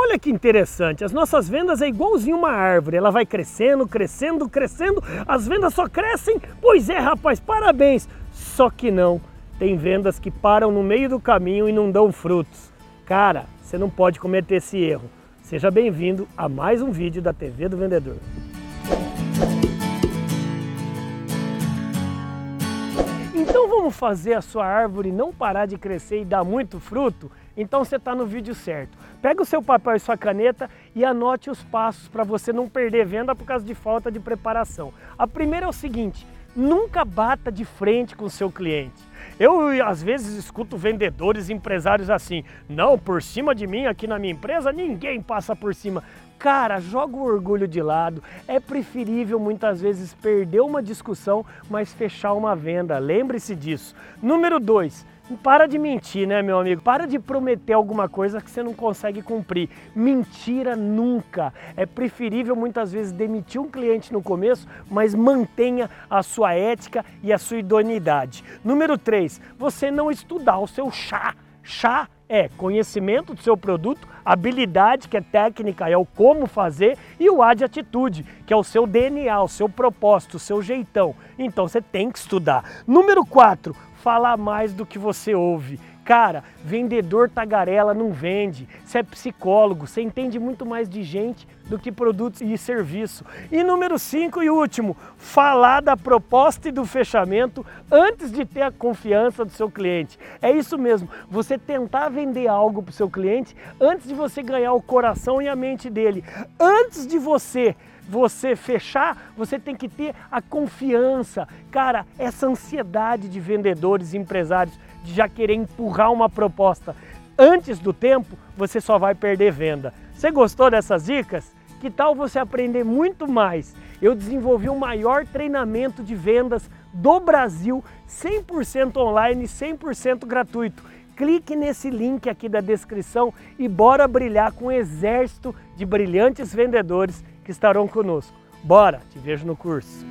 Olha que interessante, as nossas vendas é igualzinho uma árvore, ela vai crescendo, crescendo, crescendo, as vendas só crescem? Pois é, rapaz, parabéns! Só que não, tem vendas que param no meio do caminho e não dão frutos. Cara, você não pode cometer esse erro. Seja bem-vindo a mais um vídeo da TV do Vendedor. Então vamos fazer a sua árvore não parar de crescer e dar muito fruto? Então você está no vídeo certo. Pega o seu papel e sua caneta e anote os passos para você não perder venda por causa de falta de preparação. A primeira é o seguinte, nunca bata de frente com o seu cliente. Eu às vezes escuto vendedores, empresários assim, não, por cima de mim aqui na minha empresa ninguém passa por cima. Cara, joga o orgulho de lado. É preferível muitas vezes perder uma discussão, mas fechar uma venda. Lembre-se disso. Número 2. Para de mentir, né, meu amigo? Para de prometer alguma coisa que você não consegue cumprir. Mentira nunca. É preferível muitas vezes demitir um cliente no começo, mas mantenha a sua ética e a sua idoneidade. Número 3, você não estudar o seu chá. Chá é conhecimento do seu produto, habilidade, que é técnica, é o como fazer, e o A de atitude, que é o seu DNA, o seu propósito, o seu jeitão. Então você tem que estudar. Número 4, falar mais do que você ouve. Cara, vendedor tagarela não vende. Você é psicólogo, você entende muito mais de gente do que produtos e serviço. E número 5 e último, falar da proposta e do fechamento antes de ter a confiança do seu cliente. É isso mesmo, você tentar vender algo para o seu cliente antes de você ganhar o coração e a mente dele. Antes de você você fechar, você tem que ter a confiança. Cara, essa ansiedade de vendedores e empresários de já querer empurrar uma proposta antes do tempo, você só vai perder venda. Você gostou dessas dicas? Que tal você aprender muito mais? Eu desenvolvi o maior treinamento de vendas do Brasil, 100% online, 100% gratuito. Clique nesse link aqui da descrição e bora brilhar com um exército de brilhantes vendedores que estarão conosco. Bora, te vejo no curso.